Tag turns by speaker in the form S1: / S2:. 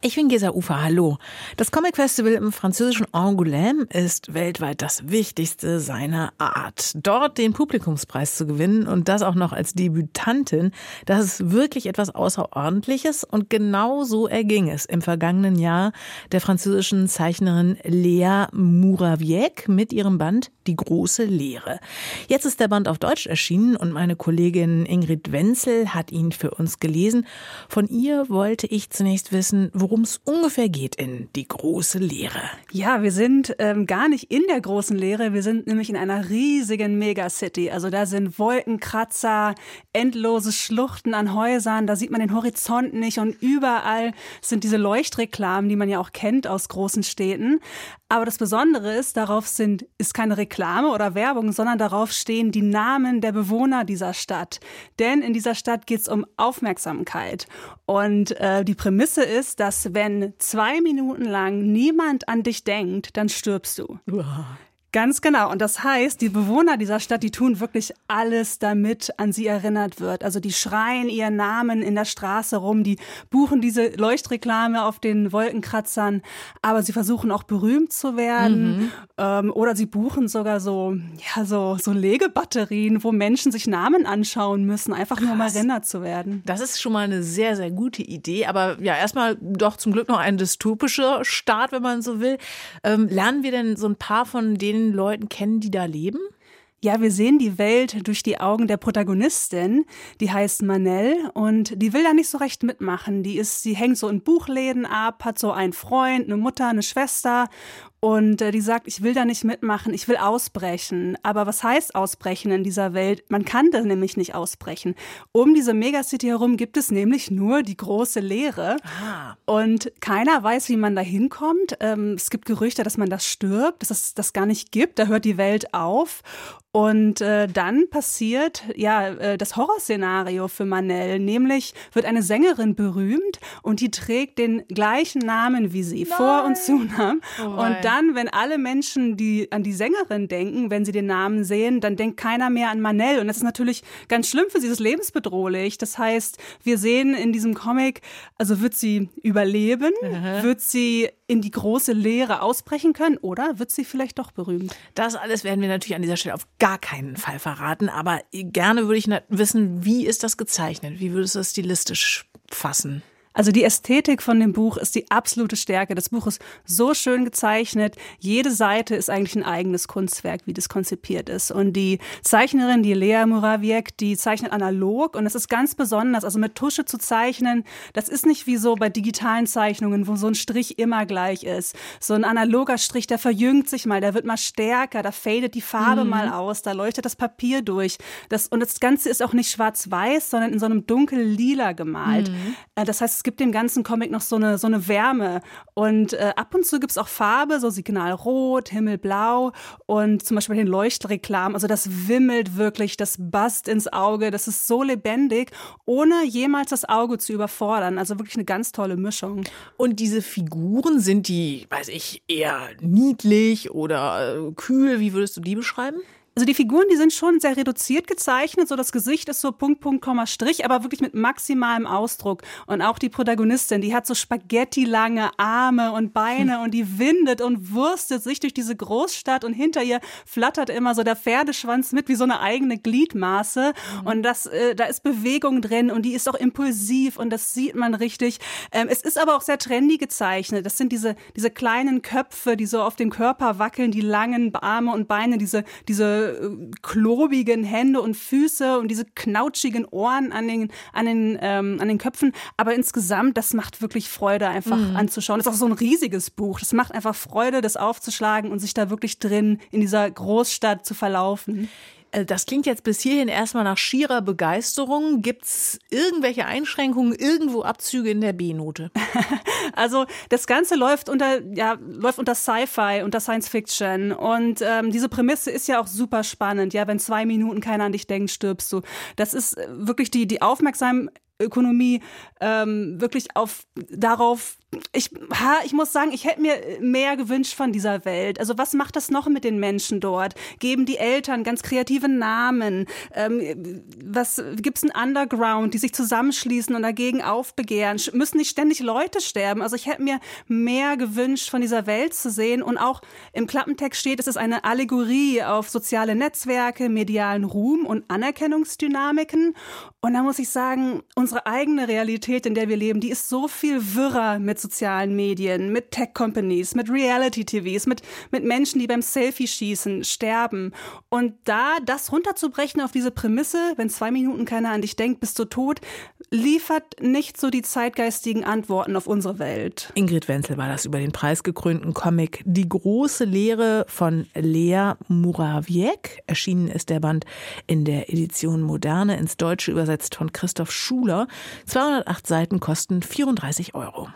S1: ich bin Gesa Ufer, hallo. Das Comic Festival im französischen Angoulême ist weltweit das wichtigste seiner Art. Dort den Publikumspreis zu gewinnen und das auch noch als Debütantin, das ist wirklich etwas Außerordentliches und genau so erging es im vergangenen Jahr der französischen Zeichnerin Lea Mouraviec mit ihrem Band Die große Lehre. Jetzt ist der Band auf Deutsch erschienen und meine Kollegin Ingrid Wenzel hat ihn für uns gelesen. Von ihr wollte ich zunächst wissen, worum es ungefähr geht in die große Lehre.
S2: Ja, wir sind ähm, gar nicht in der großen Lehre, wir sind nämlich in einer riesigen Megacity. Also da sind Wolkenkratzer, endlose Schluchten an Häusern, da sieht man den Horizont nicht und überall sind diese Leuchtreklamen, die man ja auch kennt aus großen Städten. Aber das Besondere ist, darauf sind, ist keine Reklame oder Werbung, sondern darauf stehen die Namen der Bewohner dieser Stadt. Denn in dieser Stadt geht es um Aufmerksamkeit. Und äh, die Prämisse ist, dass wenn zwei Minuten lang niemand an dich denkt, dann stirbst du. Uah. Ganz genau. Und das heißt, die Bewohner dieser Stadt, die tun wirklich alles, damit an sie erinnert wird. Also die schreien ihren Namen in der Straße rum, die buchen diese Leuchtreklame auf den Wolkenkratzern, aber sie versuchen auch berühmt zu werden. Mhm. Ähm, oder sie buchen sogar so, ja, so, so Legebatterien, wo Menschen sich Namen anschauen müssen, einfach Krass. nur um erinnert zu werden.
S1: Das ist schon mal eine sehr, sehr gute Idee. Aber ja, erstmal doch zum Glück noch ein dystopischer Start, wenn man so will. Ähm, lernen wir denn so ein paar von denen den Leuten kennen, die da leben?
S2: Ja, wir sehen die Welt durch die Augen der Protagonistin, die heißt Manel und die will da nicht so recht mitmachen. Die ist, sie hängt so in Buchläden ab, hat so einen Freund, eine Mutter, eine Schwester und äh, die sagt, ich will da nicht mitmachen, ich will ausbrechen. Aber was heißt ausbrechen in dieser Welt? Man kann da nämlich nicht ausbrechen. Um diese Megacity herum gibt es nämlich nur die große Leere. Ah. Und keiner weiß, wie man da hinkommt. Ähm, es gibt Gerüchte, dass man das stirbt, dass es das gar nicht gibt. Da hört die Welt auf. Und äh, dann passiert ja äh, das Horrorszenario für Manel, nämlich wird eine Sängerin berühmt und die trägt den gleichen Namen wie sie, Nein. Vor- und Zunamen. Oh und dann, wenn alle Menschen, die an die Sängerin denken, wenn sie den Namen sehen, dann denkt keiner mehr an Manel. Und das ist natürlich ganz schlimm für sie, das ist lebensbedrohlich. Das heißt, wir sehen in diesem Comic, also wird sie überleben, mhm. wird sie in die große Leere ausbrechen können oder wird sie vielleicht doch berühmt?
S1: Das alles werden wir natürlich an dieser Stelle auf gar keinen Fall verraten, aber gerne würde ich wissen, wie ist das gezeichnet? Wie würdest du das stilistisch fassen?
S2: Also die Ästhetik von dem Buch ist die absolute Stärke. Das Buch ist so schön gezeichnet. Jede Seite ist eigentlich ein eigenes Kunstwerk, wie das konzipiert ist. Und die Zeichnerin, die Lea Muraviec, die zeichnet analog und es ist ganz besonders. Also mit Tusche zu zeichnen, das ist nicht wie so bei digitalen Zeichnungen, wo so ein Strich immer gleich ist. So ein analoger Strich, der verjüngt sich mal, der wird mal stärker, da fadet die Farbe mhm. mal aus, da leuchtet das Papier durch. Das, und das Ganze ist auch nicht schwarz-weiß, sondern in so einem dunkel-lila gemalt. Mhm. Äh, das heißt, es gibt dem ganzen Comic noch so eine, so eine Wärme. Und äh, ab und zu gibt es auch Farbe, so Signalrot, Himmelblau und zum Beispiel den Leuchtreklamen. Also das wimmelt wirklich, das bast ins Auge, das ist so lebendig, ohne jemals das Auge zu überfordern. Also wirklich eine ganz tolle Mischung.
S1: Und diese Figuren, sind die, weiß ich, eher niedlich oder äh, kühl? Wie würdest du die beschreiben?
S2: Also die Figuren, die sind schon sehr reduziert gezeichnet, so das Gesicht ist so Punkt, Punkt, Komma, Strich, aber wirklich mit maximalem Ausdruck. Und auch die Protagonistin, die hat so Spaghetti-lange Arme und Beine und die windet und wurstet sich durch diese Großstadt und hinter ihr flattert immer so der Pferdeschwanz mit wie so eine eigene Gliedmaße. Mhm. Und das, äh, da ist Bewegung drin und die ist auch impulsiv und das sieht man richtig. Ähm, es ist aber auch sehr trendy gezeichnet. Das sind diese, diese kleinen Köpfe, die so auf dem Körper wackeln, die langen Arme und Beine, diese, diese klobigen Hände und Füße und diese knautschigen Ohren an den, an den, ähm, an den Köpfen. Aber insgesamt, das macht wirklich Freude, einfach mhm. anzuschauen. Das ist auch so ein riesiges Buch. Das macht einfach Freude, das aufzuschlagen und sich da wirklich drin in dieser Großstadt zu verlaufen.
S1: Äh, das klingt jetzt bis hierhin erstmal nach schierer Begeisterung. Gibt es irgendwelche Einschränkungen, irgendwo Abzüge in der B-Note?
S2: also das Ganze läuft unter, ja, läuft unter Sci-Fi, unter Science Fiction. Und ähm, diese Prämisse ist ja auch super spannend. Ja, wenn zwei Minuten keiner an dich denkt, stirbst du. Das ist äh, wirklich die, die Aufmerksamkeit Ökonomie ähm, wirklich auf darauf ich, ha, ich muss sagen, ich hätte mir mehr gewünscht von dieser Welt. Also was macht das noch mit den Menschen dort? Geben die Eltern ganz kreative Namen? Ähm, was gibt's ein Underground, die sich zusammenschließen und dagegen aufbegehren? Müssen nicht ständig Leute sterben? Also ich hätte mir mehr gewünscht von dieser Welt zu sehen. Und auch im Klappentext steht, es ist eine Allegorie auf soziale Netzwerke, medialen Ruhm und Anerkennungsdynamiken. Und da muss ich sagen, unsere eigene Realität, in der wir leben, die ist so viel wirrer mit sozialen Medien, mit Tech-Companies, mit Reality-TVs, mit, mit Menschen, die beim Selfie-Schießen sterben. Und da das runterzubrechen auf diese Prämisse, wenn zwei Minuten keiner an dich denkt, bist du tot, liefert nicht so die zeitgeistigen Antworten auf unsere Welt.
S1: Ingrid Wenzel war das über den preisgekrönten Comic Die große Lehre von Lea Murawiek. Erschienen ist der Band in der Edition Moderne ins Deutsche übersetzt von Christoph Schuler. 208 Seiten kosten 34 Euro.